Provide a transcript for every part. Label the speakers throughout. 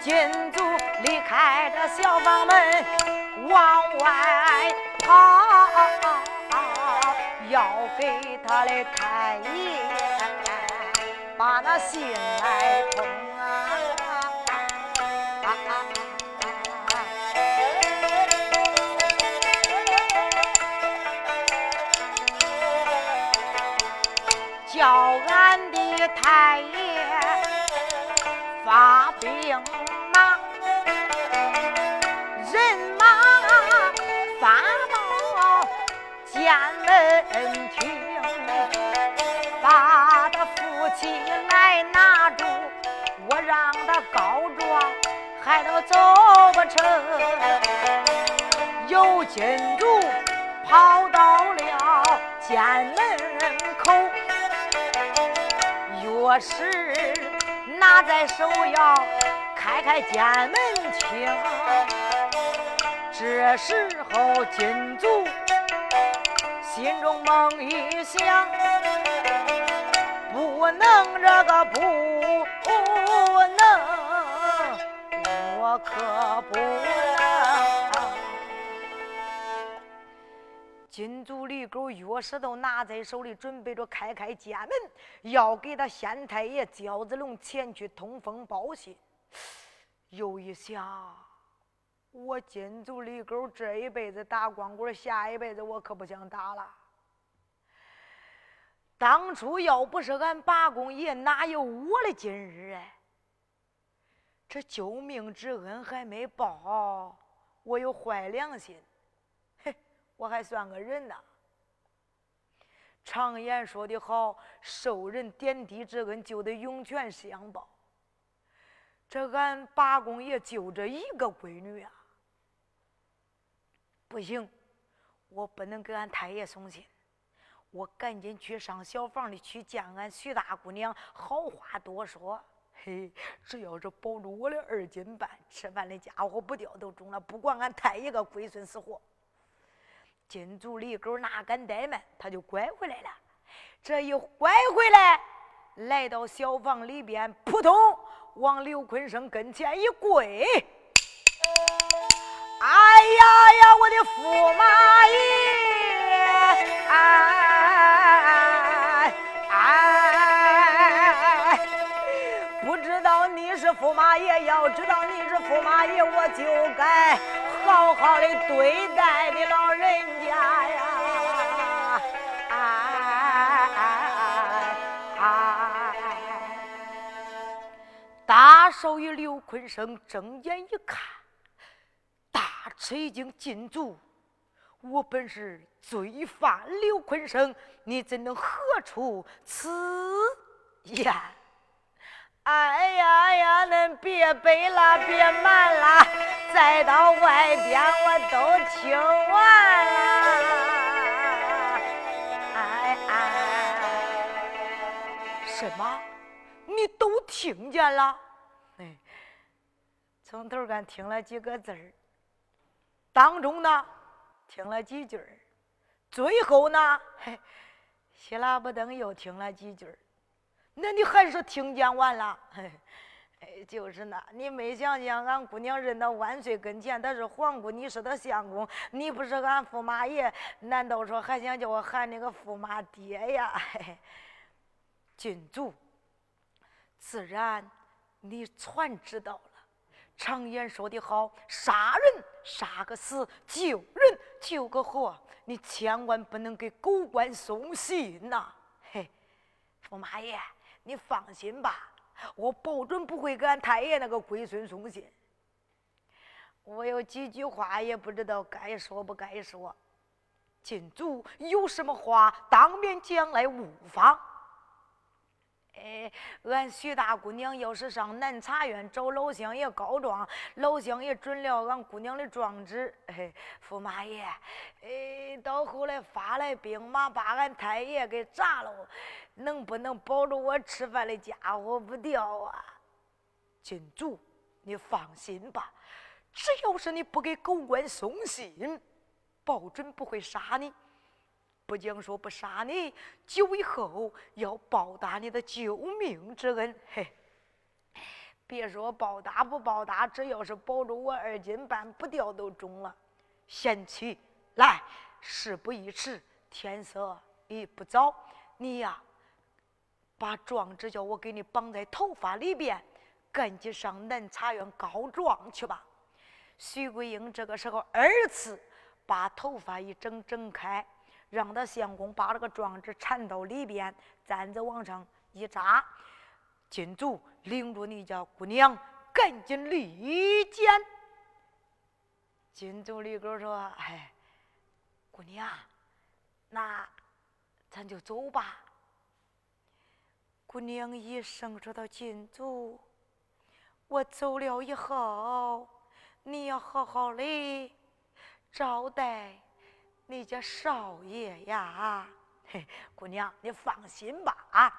Speaker 1: 金主离开这小房门往外跑，要给他的太爷把那信来通啊。叫俺的太爷发兵监门厅，把他扶起来拿住，我让他告状，害得走不成。有金主跑到了监门口。钥匙拿在手，要开开监门厅。这时候金主心中猛一想，不能这个不能，我可不能。金主李狗钥匙都拿在手里，准备着开开家门，要给他县太爷焦子龙前去通风报信。又一想，我金足李狗这一辈子打光棍，下一辈子我可不想打了。当初要不是俺八公爷，哪有我的今日哎？这救命之恩还没报，我有坏良心。嘿我还算个人呢。常言说的好，受人点滴之恩，就得涌泉相报。这俺八公爷就这一个闺女啊，不行，我不能给俺太爷送信，我赶紧去上小房里去见俺徐大姑娘，好话多说。嘿，只要是保住我的二斤半，吃饭的家伙不掉都中了，不管俺太爷个龟孙死活。金足李狗哪敢怠慢，他就拐回来了。这一拐回来，来到小房里边，扑通往刘坤生跟前一跪：“哎呀呀，我的驸马爷！哎哎，不知道你是驸马爷，要知道你是驸马爷，我就该。”好好的对待你老人家呀！哎大少爷刘坤生睁眼一看，此已经，禁足！我本是罪犯刘坤生，你怎能何出此言？哎呀呀，恁别背了，别瞒了，再到外边我都听完了。哎哎，什么？你都听见了？哎，从头干听了几个字儿，当中呢听了几句儿，最后呢，嘿，希拉不登又听了几句儿。那你还是听见完了？哎，就是那，你没想想，俺姑娘认到万岁跟前，她是皇姑，你是她相公，你不是俺驸马爷，难道说还想叫我喊那个驸马爹呀？郡主，自然你全知道了。常言说的好，杀人杀个死，救人救个活，你千万不能给狗官送信呐！嘿，驸马爷。你放心吧，我保准不会给俺太爷那个龟孙送信。我有几句话也不知道该说不该说。禁足有什么话当面讲来无妨。哎，俺徐大姑娘要是上南茶园找老乡爷告状，老乡爷准了俺姑娘的状纸。哎，驸马爷，哎，到后来发来兵马，把俺太爷给炸了，能不能保住我吃饭的家伙不掉啊？金主，你放心吧，只要是你不给狗官送信，保准不会杀你。不讲说不杀你，久以后要报答你的救命之恩。嘿，别说报答不报答，只要是保住我二斤半不掉都中了。贤妻，来，事不宜迟，天色已不早，你呀，把状纸叫我给你绑在头发里边，赶紧上南茶园告状去吧。徐桂英这个时候二次把头发一整整开。让他相公把这个状纸缠到里边，簪子往上一扎，金主领着你家姑娘赶紧离间。金主里哥说：“哎，姑娘，那咱就走吧。”姑娘一声说道：“金主，我走了以后，你要好好的招待。”你家少爷呀，嘿，姑娘，你放心吧啊！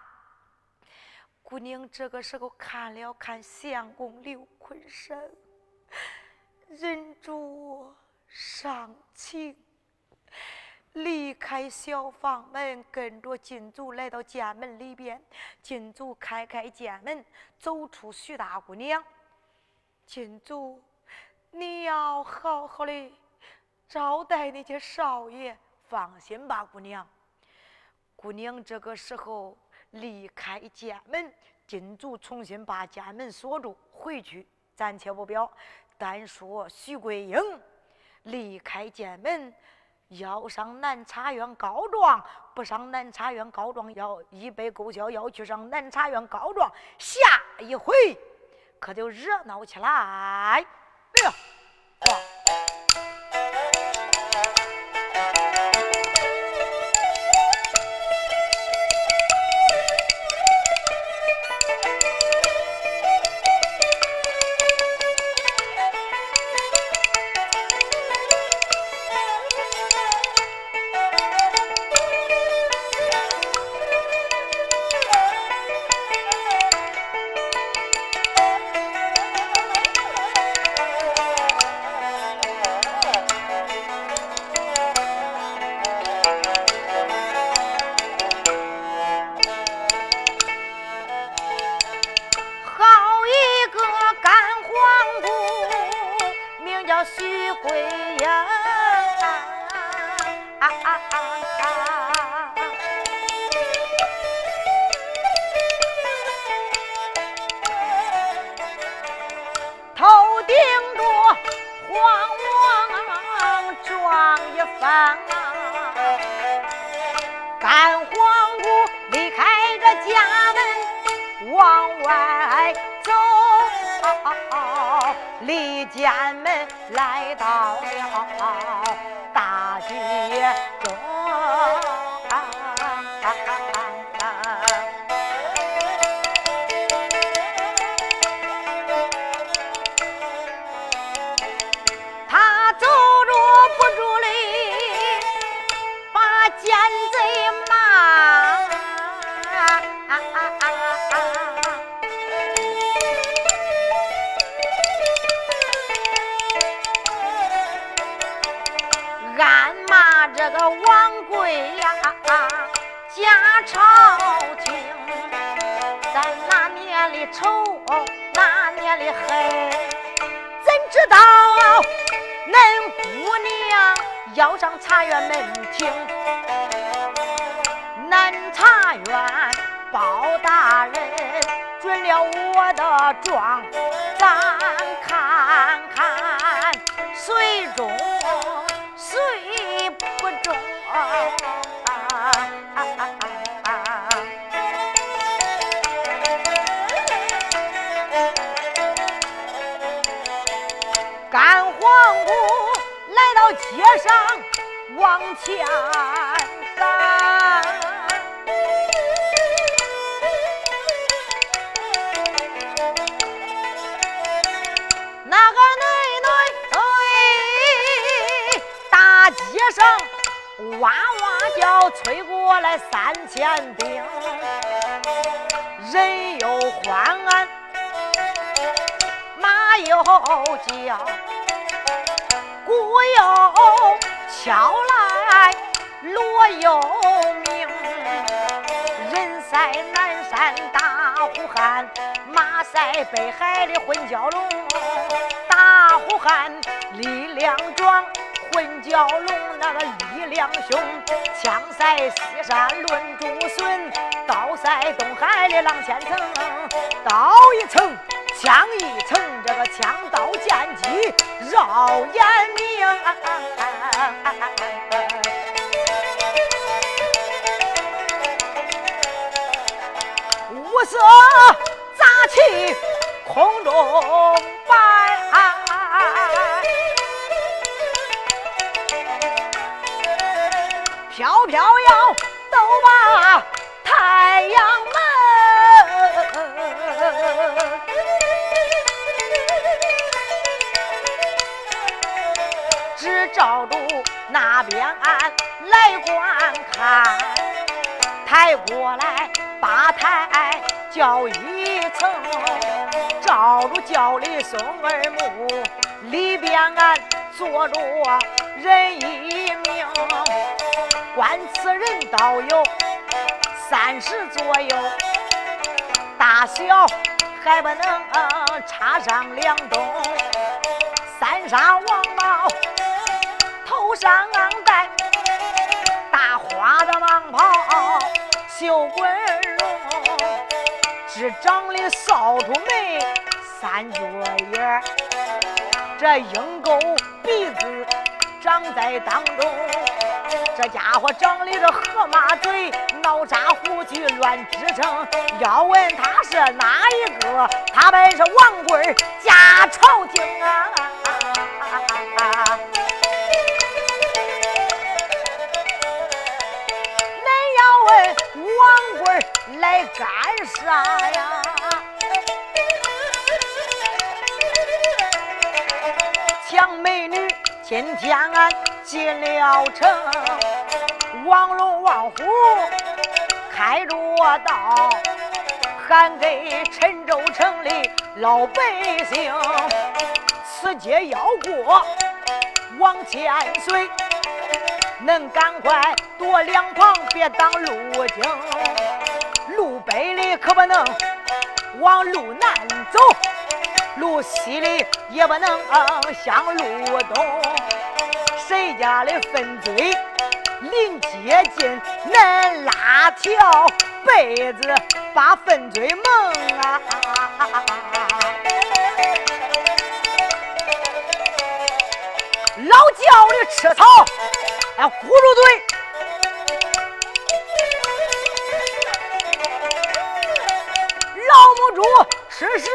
Speaker 1: 姑娘这个时候看了看相公刘坤生，忍住伤情，离开小房门，跟着金主来到家门里边。金主开开家门，走出徐大姑娘。金主，你要好好的。招待那些少爷，放心吧，姑娘。姑娘这个时候离开家门，金主重新把家门锁住，回去暂且不表。单说徐桂英离开家门，要上南茶园告状，不上南茶园告状，要一杯勾销，要去上南茶园告状。下一回可就热闹起来。哎呀，徐桂英，头顶着黄黄撞一房，赶黄离开这家门往外。离家门来到了大街中的很，怎知道恁姑娘要上茶园门庭，恁茶园包大人准了我的状，咱看看。叫，鼓又敲来，锣又鸣，人赛南山大呼喊，马赛北海的混蛟龙，大呼喊力量壮。混蛟龙那个力量凶，枪赛西山论竹笋，刀赛东海的浪千层，刀一层，枪一层，这个枪刀剑戟绕眼明，五色杂气空中摆。飘飘摇，照住那边岸来观看。抬过来八抬轿一层，照住轿里松儿木，里边岸坐着人一名。观此人倒有三十左右，大小还不能插上两冬。三杀王，头上戴大花的蟒袍，绣滚绒，只长的扫帚眉，三角眼这鹰钩鼻子长在当中。这家伙长的这河马嘴，脑扎胡须乱支撑。要问他是哪一个？他本是王贵儿家朝廷啊！来干啥呀？抢美女，今天俺进了城。王龙王虎开着道，喊给陈州城里老百姓，此街要过往前随，恁赶快躲两旁，别挡路径。路北里可不能往路南走，路西里也不能向路东。谁家的粪堆？临接近，恁拉条被子把粪堆蒙啊！老叫的吃草，哎，咕噜嘴，老母猪吃屎，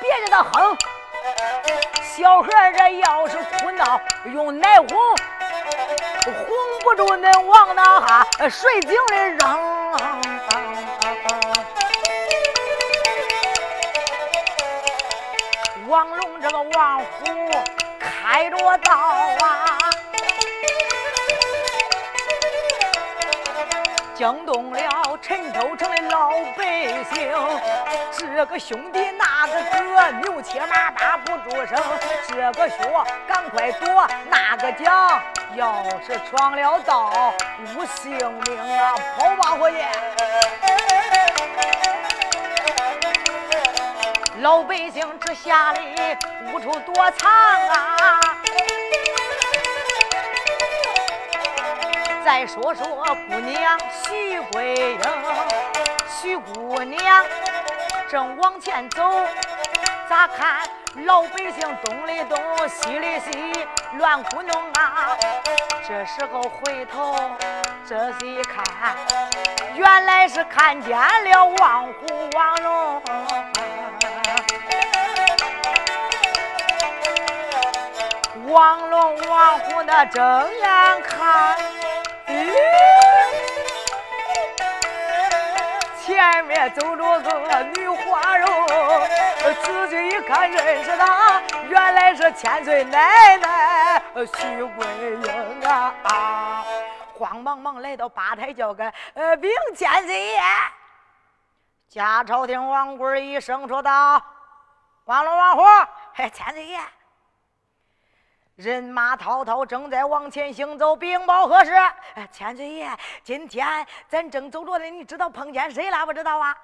Speaker 1: 别叫他哼。小孩这要是哭闹，用奶哄。哄不住恁往那哈水井里扔，王龙这个王虎开着道啊，惊动了陈州城的老百姓。这个兄弟那个哥，牛切马大不住声。这个说赶快躲，那个讲。要是闯了道，无性命啊！跑吧，伙计！老百姓这下里无处躲藏啊！再说说姑娘徐桂英，徐姑娘正往前走，咋看？老百姓东里东，西里西，乱哭弄啊！这时候回头仔细一看，原来是看见了王虎王龙。王龙王虎那睁眼看，前面走着个女花容。仔细一看，认识她，原来是千岁奶奶徐桂英啊，慌忙忙来到吧台叫个呃禀千岁爷。假朝廷王贵一声说道：“王龙王虎，嘿，千岁爷。”人马滔滔，正在往前行走。禀报何事？千岁爷，今天咱正走着呢，你知道碰见谁了？不知道啊？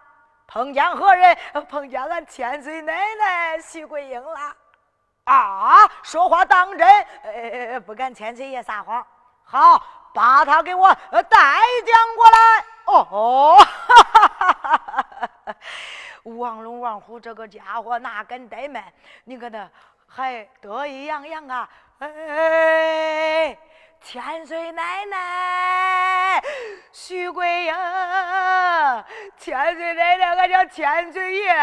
Speaker 1: 碰见何人？碰见俺千岁奶奶徐桂英了。啊，说话当真？呃，不敢千岁爷撒谎。好，把他给我带将过来。哦，哈哈哈哈哈！王龙、王虎这个家伙哪敢怠慢？你看他。还得意洋洋啊！哎，千岁奶奶，徐桂英，千岁奶奶，俺叫千岁爷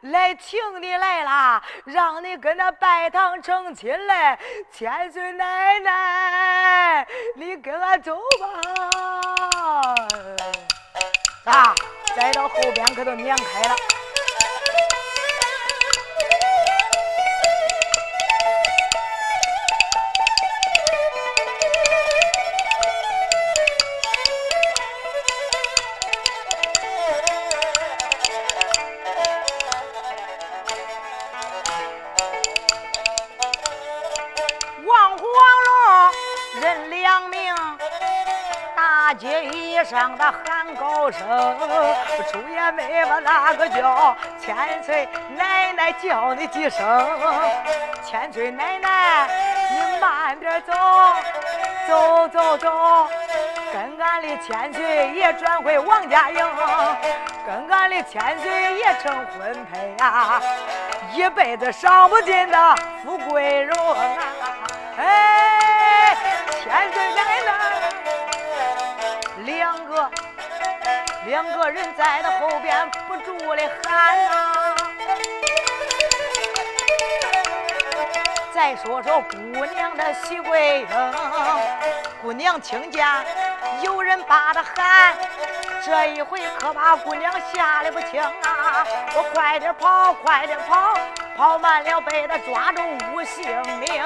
Speaker 1: 来请你来了，让你跟那拜堂成亲来。千岁奶奶，你跟俺走吧。啊，再到后边可都撵开了。千岁奶奶叫你几声，千岁奶奶你慢点走，走走走，跟俺的千岁爷转回王家营，跟俺的千岁爷成婚配呀，一辈子伤不尽的富贵荣啊！哎，两个人在他后边不住的喊呐。再说说姑娘的徐桂英，姑娘听见有人把她喊，这一回可把姑娘吓得不轻啊！我快点跑，快点跑！跑慢了，被他抓住无性命。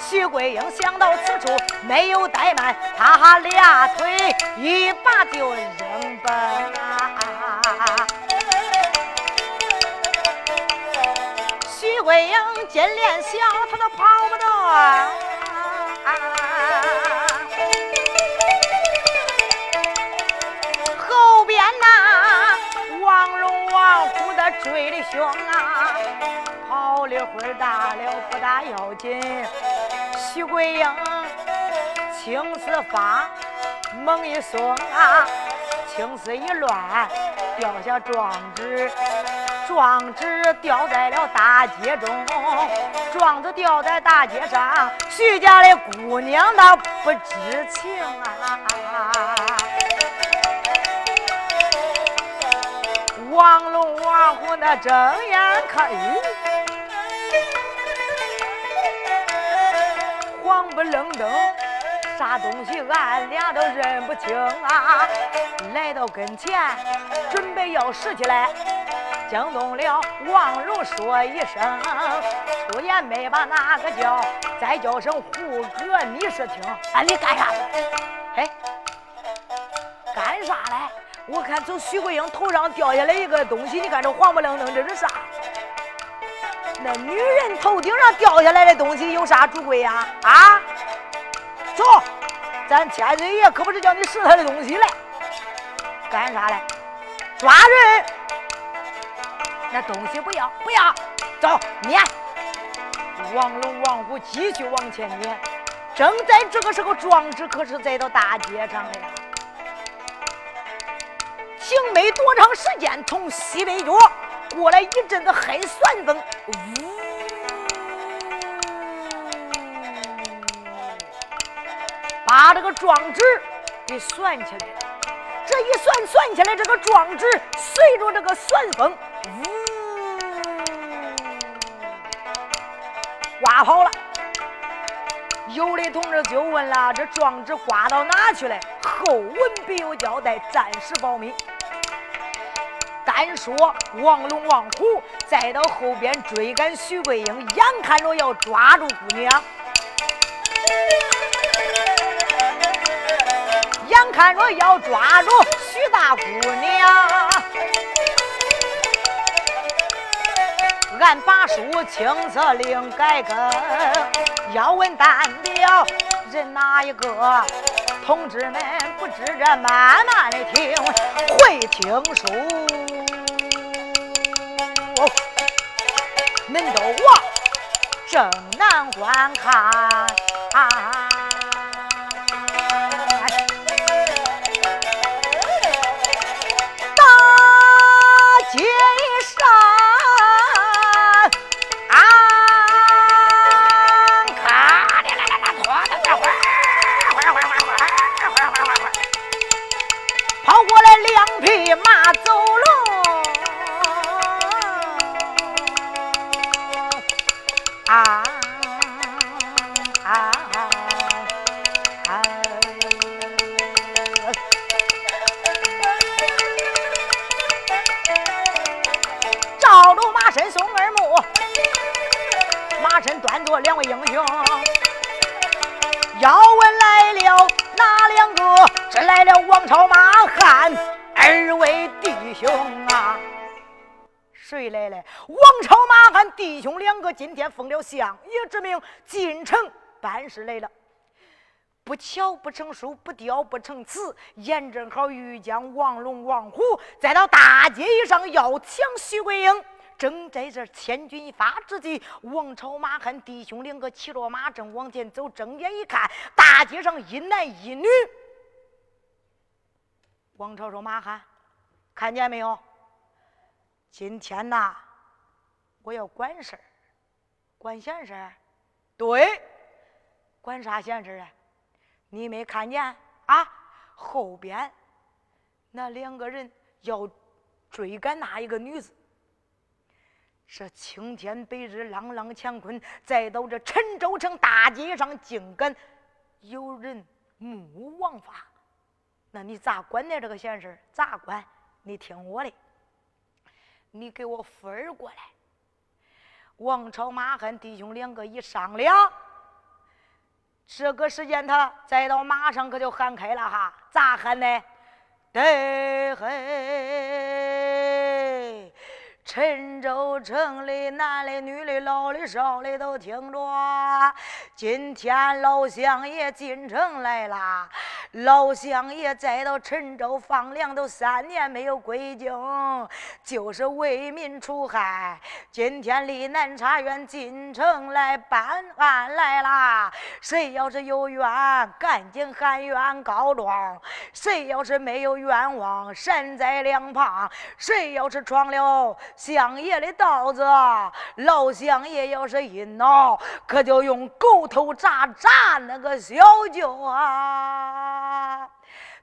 Speaker 1: 徐桂英想到此处，没有怠慢，他俩腿一把就奔啊！徐桂英金链小，他都跑不动。后边呐，王龙王虎的追的凶啊！跑了会儿大了不大要紧，徐桂英青丝发猛一松啊，青丝一乱掉下状纸，状纸掉在了大街中，状子掉在大街上，徐家的姑娘那不知情啊，王龙王虎那睁眼看。黄不愣登，啥东西俺俩都认不清啊！来到跟前，准备要拾起来，惊动了王荣，说一声，出言没把哪个叫，再叫声胡哥，你是听？啊，你干啥？哎，干啥嘞？我看从徐桂英头上掉下来一个东西，你看这黄不愣登，这是啥？那女人头顶上掉下来的东西有啥主贵呀？啊，走，咱千岁爷可不是叫你拾他的东西来，干啥来？抓人！那东西不要，不要，走，撵！王龙、王虎继续往前撵。正在这个时候，壮志可是在到大街上了呀。停没多长时间，从西北角。过来一阵子黑旋风，呜，把这个状纸给算起来了。这一算算起来，这个状纸随着这个旋风，呜，刮跑了。有的同志就问了：这状纸刮到哪去了？后文必有交代，暂时保密。单说王龙、王虎，再到后边追赶徐桂英，眼看着要抓住姑娘，看着要抓住徐大姑娘，俺把书青色另改更，要问单表人哪一个？同志们不知这慢慢的听，会听书，恁都往正南观看。啊哪两个？是来了王朝马汉二位弟兄啊！谁来了？王朝马汉弟兄两个今天奉了相爷之命进城办事来了。不巧不成书，不雕不成词，眼正好遇见王龙、王虎，再到大街上要抢徐桂英。正在这千钧一发之际，王朝马汉弟兄两个骑着马正往前走，睁眼一看，大街上一男一女。王朝说：“马汉，看见没有？今天呐，我要管事儿，管闲事儿。对，管啥闲事儿啊？你没看见啊？后边那两个人要追赶那一个女子。”这青天白日，朗朗乾坤，再到这陈州城大街上，竟敢有人目无王法？那你咋管呢？这个闲事咋管？你听我的，你给我夫儿过来。王朝马汉弟兄两个一商量，这个时间他再到马上可就喊开了哈？咋喊呢？得嘿。陈州城里男的、女的、老的、少的都听着，今天老乡爷进城来啦。老乡爷再到陈州放粮都三年没有归京，就是为民除害。今天离南茶园进城来办案来啦。谁要是有冤，赶紧喊冤告状；谁要是没有冤枉，闪在两旁。谁要是闯了相爷的道子，老相爷要是一恼，可就用狗头铡铡那个小舅啊！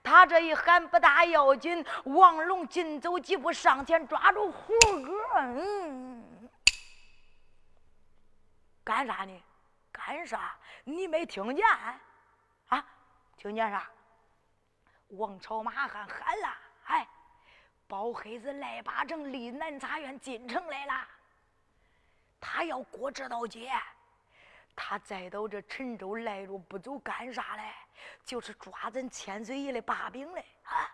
Speaker 1: 他这一喊不大要紧，王龙紧走几步上前抓住胡哥，嗯，干啥呢？干啥？你没听见？啊？听见啥？王朝马汉喊了，哎，包黑子赖八成离南茶院进城来了，他要过这道街。他再到这陈州来着不走干啥嘞？就是抓咱千岁爷的把柄嘞啊！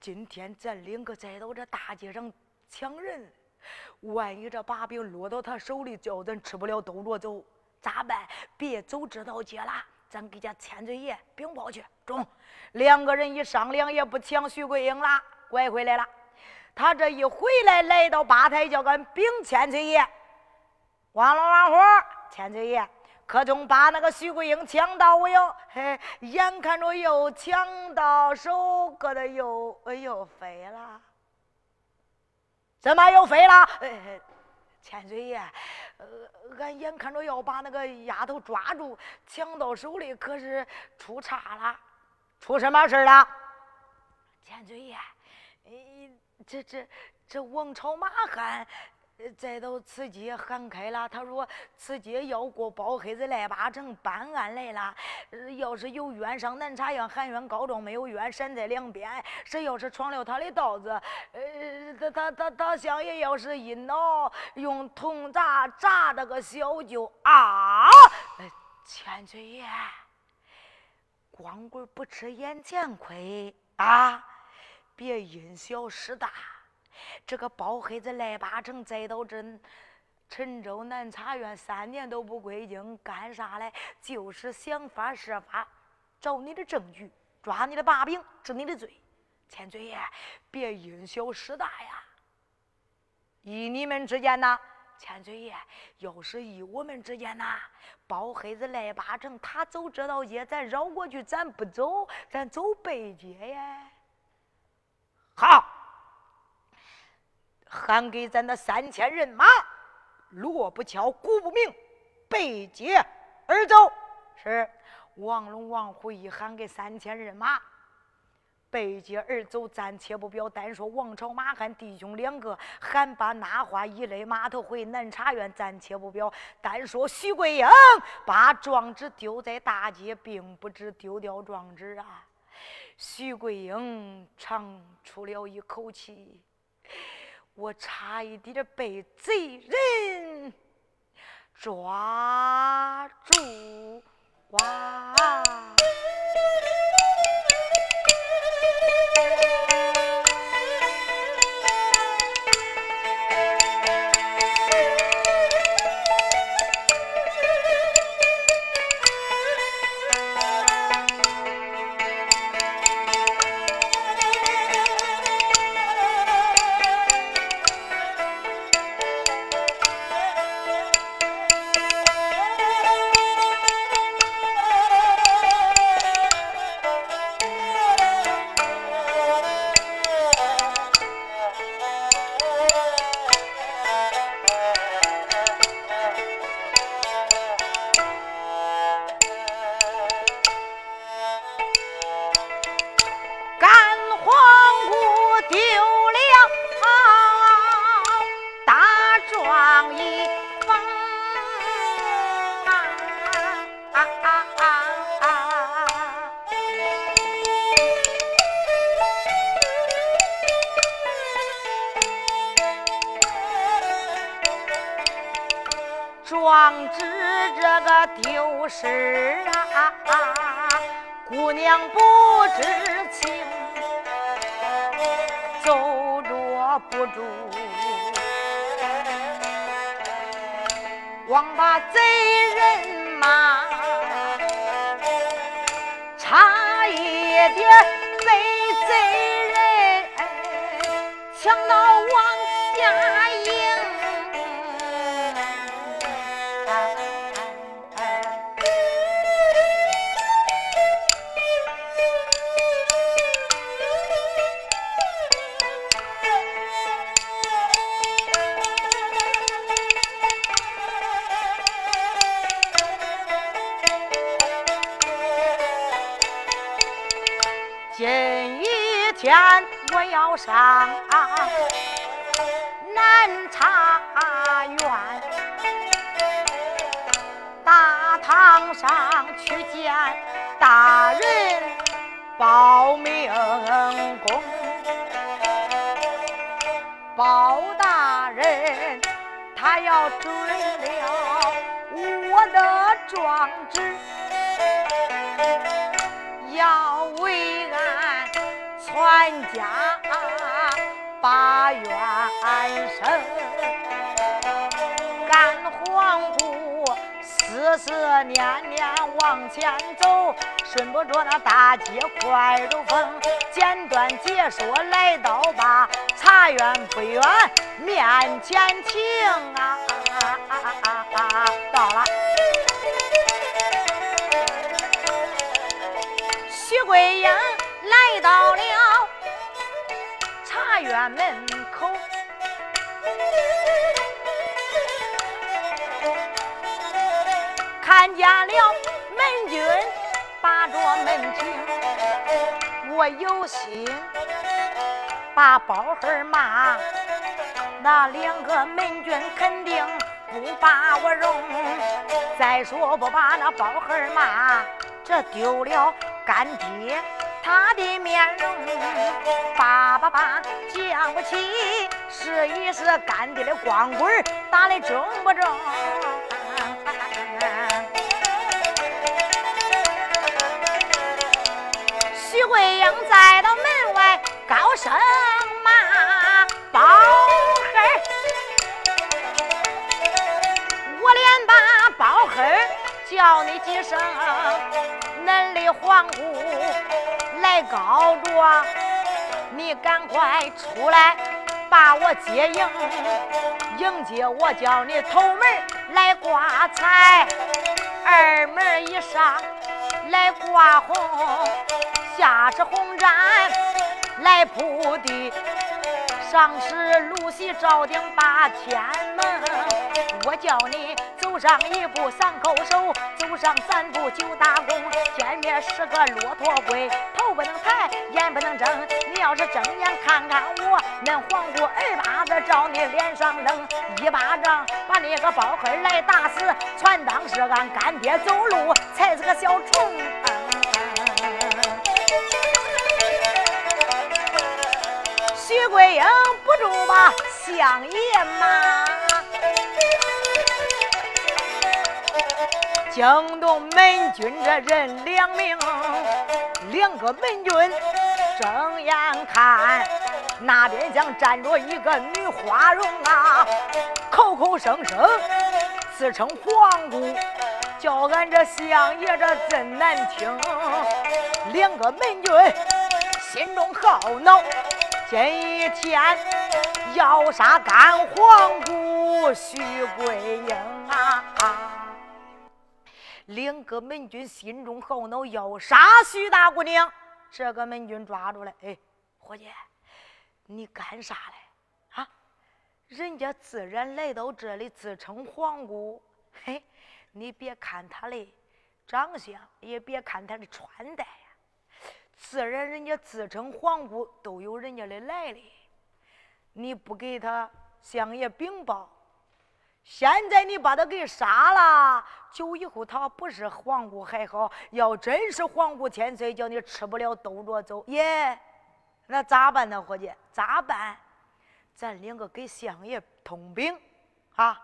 Speaker 1: 今天咱两个再到这大街上抢人，万一这把柄落到他手里，叫咱吃不了兜着走，咋办？别走这道街了，咱给家千岁爷禀报去。中，两个人一商量，也不抢徐桂英了，拐回来了。他这一回来，来到吧台，叫俺禀千岁爷，王老王虎，千岁爷。可中把那个徐桂英抢到我哟，嘿，眼看着又抢到手，搁的又又飞了，怎么又飞了？千岁爷，俺眼看着要把那个丫头抓住，抢到手里，可是出岔了，出什么事了？千岁爷，这这这王朝马汉。再到此街喊开了，他说此街要过包黑子赖八成办案来了。要是有冤上南茶院喊冤告状，没有冤闪在两边。谁要是闯了他的道子，呃，他他他他相爷要是一恼，用铜铡铡那个小舅啊，千岁爷，光棍不吃眼前亏啊！别因小失大。这个包黑子赖八成再到这陈州南茶院三年都不归京，干啥嘞？就是想法设法找你的证据，抓你的把柄，治你的罪。千岁爷，别因小失大呀！依你们之间呐，千岁爷，要是依我们之间呐，包黑子赖八成，他走这道街，咱绕过去，咱不走，咱走北街呀。好，喊给咱的三千人马，锣不敲，鼓不鸣，背街而走。是王龙、王虎一喊给三千人马。背街而走，暂且不表。单说王朝、马汉弟兄两个，喊把那话一勒码头回南茶院，暂且不表。单说徐桂英把状纸丢在大街，并不知丢掉状纸啊。徐桂英长出了一口气，我差一点被贼人抓住哇！事啊姑娘不知情走着不住。枉把贼人骂差一点被贼人抢到王家营。上南茶院，大堂上去见大人报名功。包大人他要准了我的状纸，要为俺全家。把冤生，干黄姑思思念念往前走，顺不着那大街快如风。简短解说来到吧茶园不远面前停啊，到了。徐桂英来到了。院门口看见了门军把着门庭，我有心把包黑骂，那两个门军肯定不把我容。再说不把那包黑骂，这丢了干爹。他的面容，叭叭叭讲不起，试一试干爹的光棍打的中不中？徐桂英在到门外高声骂：“包黑，我连把包黑叫你几声，恁的黄姑。”来告状，你赶快出来把我接应，迎接我叫你头门来挂彩，二门一上来挂红。下是红毡来铺地，上是露西照顶八天门。我叫你走上一步三叩首，走上三步九打躬。前面是个骆驼龟，头不能抬，眼不能睁。你要是睁眼看看我，恁黄姑二巴子照你脸上扔，一巴掌把你个包黑来打死。全当是俺干爹走路踩是个小虫。徐桂英不住吧，相爷骂，惊动门军这人两名，两个门军睁眼看，那边厢站着一个女花容啊，口口声声自称皇姑，叫俺这相爷这真难听，两个门军心中好恼。今一天要杀干皇姑徐桂英啊！两个门军心中好恼，要杀徐大姑娘。这个门军抓住了，哎，伙计，你干啥嘞？啊，人家自然来到这里，自称皇姑。嘿，你别看他的长相，也别看他的穿戴。自然，人家自称皇姑都有人家的来历。你不给他相爷禀报，现在你把他给杀了，就以后他不是皇姑还好；要真是皇姑千岁，叫你吃不了兜着走。耶，那咋办呢，伙计？咋办？咱两个给相爷通禀啊！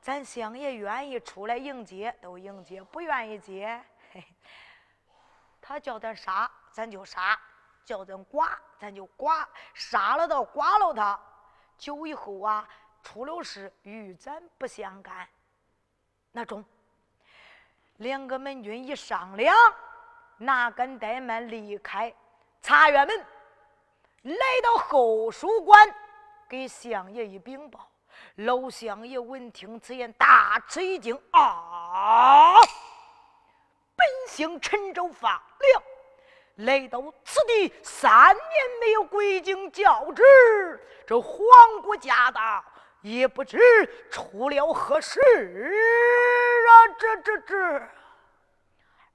Speaker 1: 咱相爷愿意出来迎接，都迎接；不愿意接，嘿，他叫咱杀。咱就杀，叫咱剐，咱就剐，杀了他剐了他，久以后啊，出了事与咱不相干。那中，两个门军一商量，哪敢怠慢，离开茶园门，来到后书馆，给相爷一禀报。老相爷闻听此言，大吃一惊啊！本姓陈州发亮。来到此地三年没有归京教旨，这皇姑驾到，也不知出了何事啊！这这这，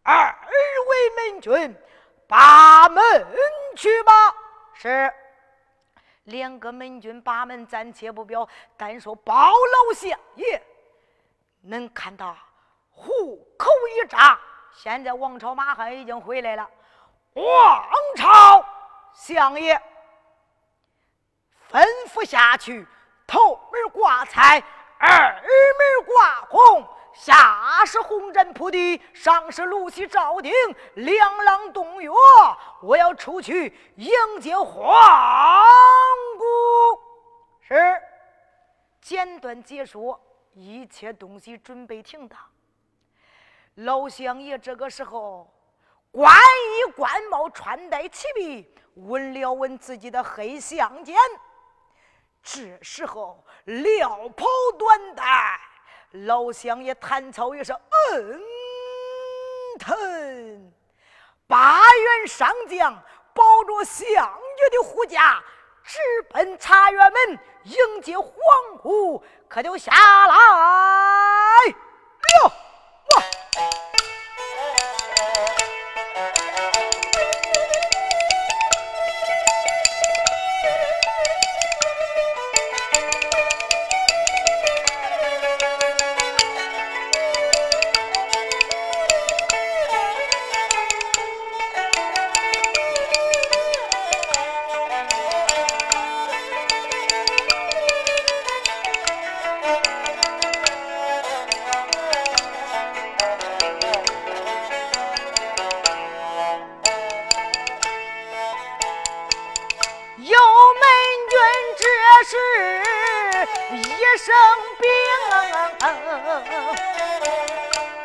Speaker 1: 二位门军，把门去吧。是，两个门军把门暂且不表，单说包老相爷，能看到虎口一扎。现在王朝马汉已经回来了。王朝相爷吩咐下去，头门挂彩，二门挂红，下是红毡铺地，上是露西照顶，两廊洞月。我要出去迎接皇姑。是，简短解说，一切东西准备停当。老相爷这个时候。官衣官帽，穿戴齐备，闻了闻自己的黑相间。这时候，料袍短带，老乡也弹草也是嗯疼。八员上将抱着相爷的护驾，直奔茶园门迎接皇姑，可就下来了。一声病，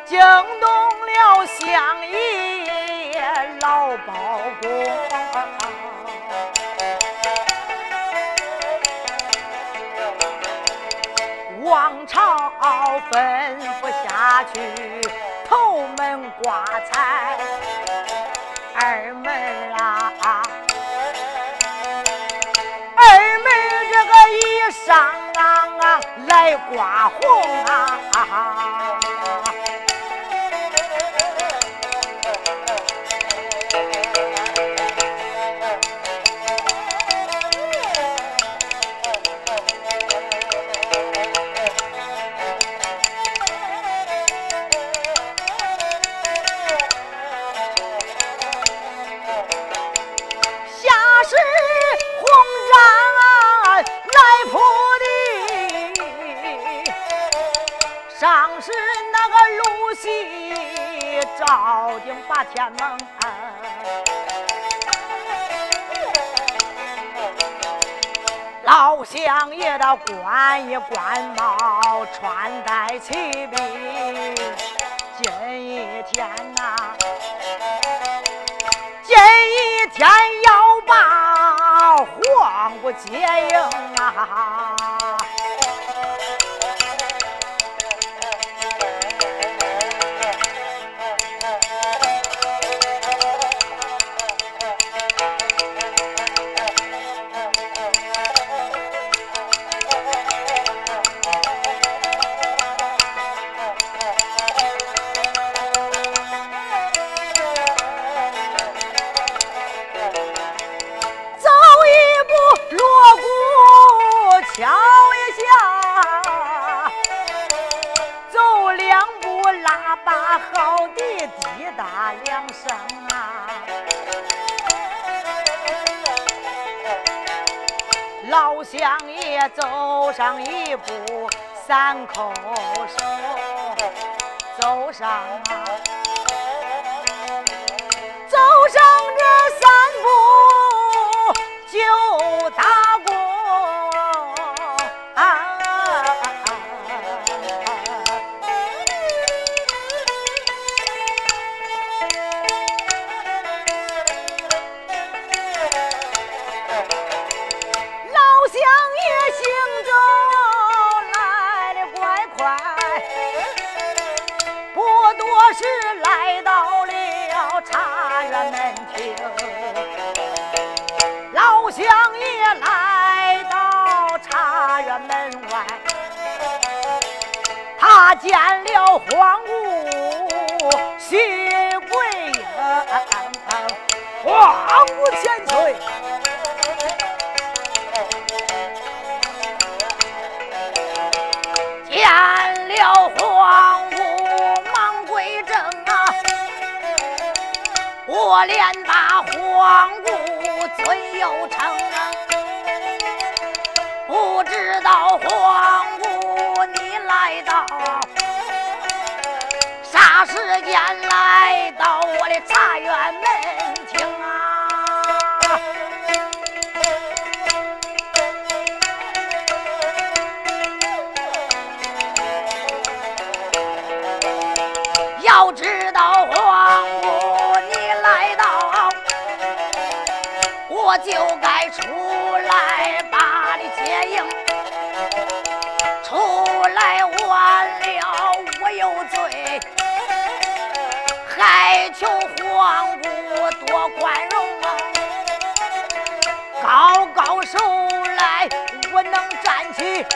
Speaker 1: 惊动了乡野老包公，王朝吩咐下去头门挂彩，二门啊。二门这个一上来刮红啊！照定把天门，老乡爷的官衣官帽，穿戴齐备。今一天呐，今一天要把黄姑接应啊！见了皇姑徐贵英，皇姑千岁。见了皇姑忙跪正啊，我连把皇姑尊又称啊，不知道皇姑你来到啥。时间来到我的茶园门厅啊，要知道黄姑你来到，我就该出来把你接应，出来晚了我有罪。还求皇姑多宽容啊！高高手来，我能站起，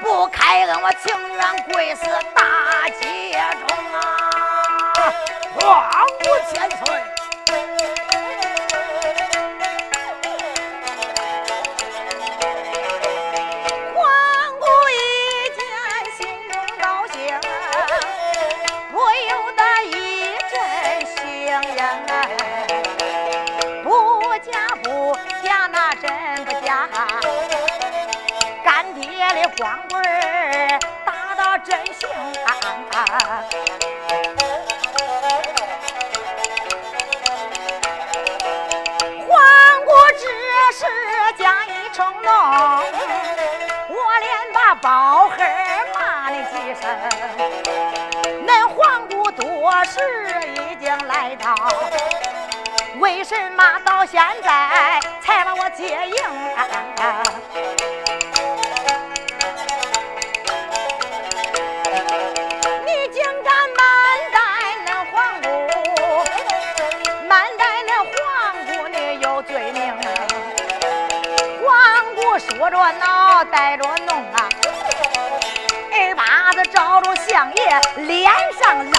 Speaker 1: 不开恩，我情愿跪死大街中啊！皇姑千岁。还我这是假意成龙，我连把包黑骂你几声。恁黄姑多时已经来到，为什么到现在才把我接应？说带着弄啊，二把子照着相爷脸上扔。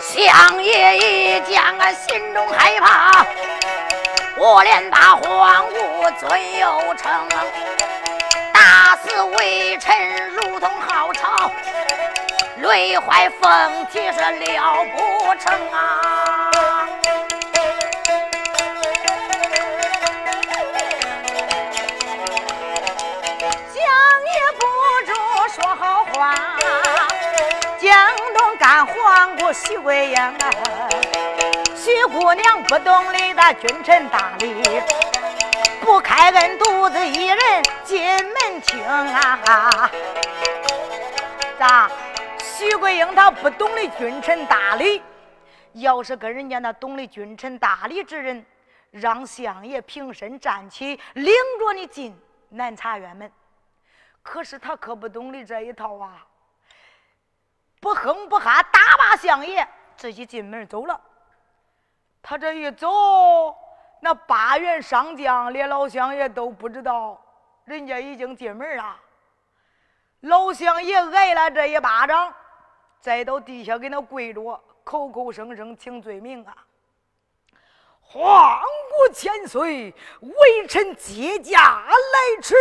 Speaker 1: 相爷一见俺心中害怕，我连把皇姑尊又称，打死微臣如同好草，累坏凤体是了不成啊！徐桂英啊，徐姑娘不懂礼的君臣大礼，不开恩独自一人进门听啊！咋？徐桂英她不懂得君臣大礼，要是跟人家那懂得君臣大礼之人，让相爷平身站起，领着你进南茶院门。可是他可不懂得这一套啊！不哼不哈，打把相爷自己进门走了。他这一走，那八员上将连老相爷都不知道，人家已经进门了。老相爷挨了这一巴掌，再到地下给他跪着，口口声声请罪名啊！皇国千岁，微臣接驾来迟。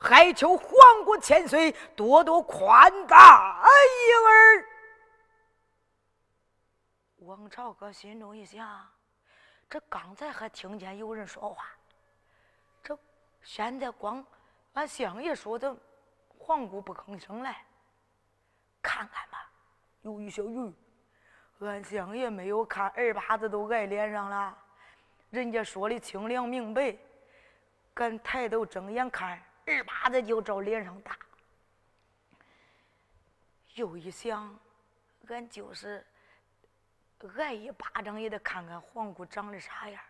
Speaker 1: 还求皇姑千岁多多宽大一儿。王朝哥心中一想：这刚才还听见有人说话，这现在光俺相爷说的，皇姑不吭声来，看看吧。有一小鱼，俺相爷没有看，二把子都挨脸上了。人家说的清凉明白，敢抬头睁眼看。二把子就照脸上打，又一想，俺就是挨一巴掌也得看看皇姑长得啥样。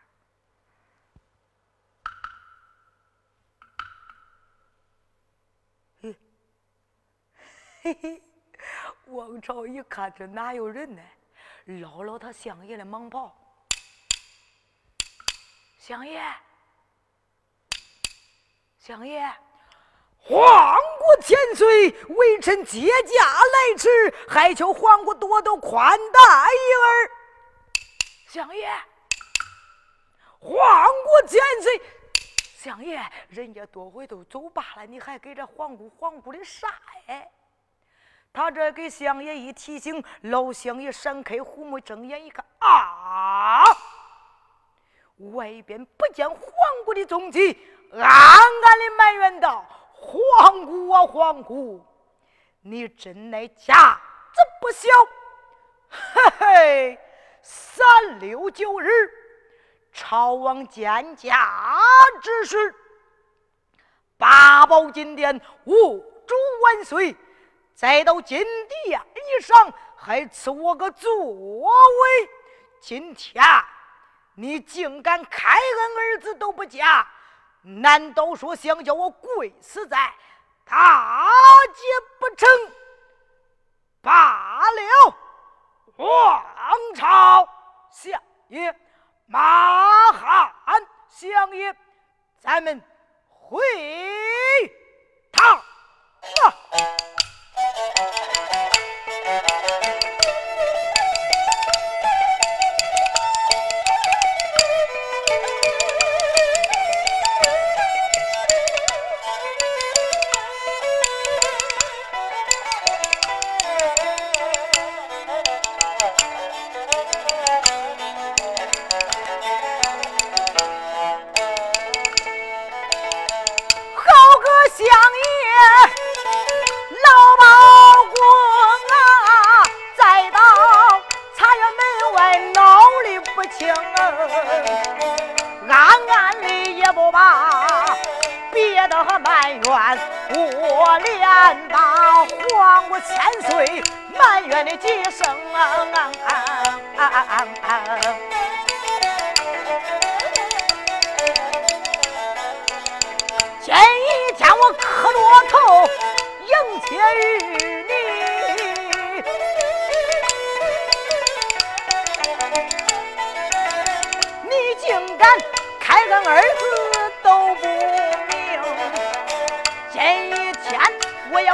Speaker 1: 嘿，嘿嘿，王朝一看这哪有人呢？捞捞他相爷的蟒袍，相爷，相爷。皇姑千岁，微臣接驾来迟，还求皇姑多多宽待一儿。相爷，皇姑千岁，相爷，人家多回都走罢了，你还给这皇姑皇姑的啥哎？他这给相爷一提醒，老相爷闪开虎目，睁眼一看，啊，外边不见皇姑的踪迹，暗暗的埋怨道。皇姑啊，皇姑，你真乃家子不小，嘿嘿！三六九日，朝王见驾之时，八宝金殿，五主万岁，再到金殿以上，还赐我个座位。今天你竟敢开恩儿子都不嫁！难道说想叫我跪死在大街不成？罢了，王朝相爷、马汉相爷，咱们回堂啊！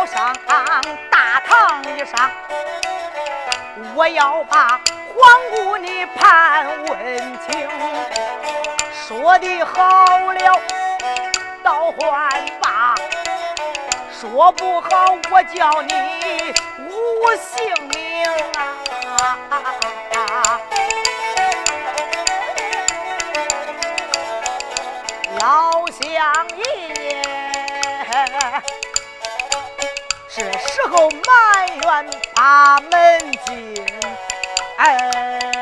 Speaker 1: 上大堂一上，我要把皇姑你盘问清，说的好了。倒换吧，说不好我叫你无姓名啊！老乡爷，是时候埋怨把门进，哎。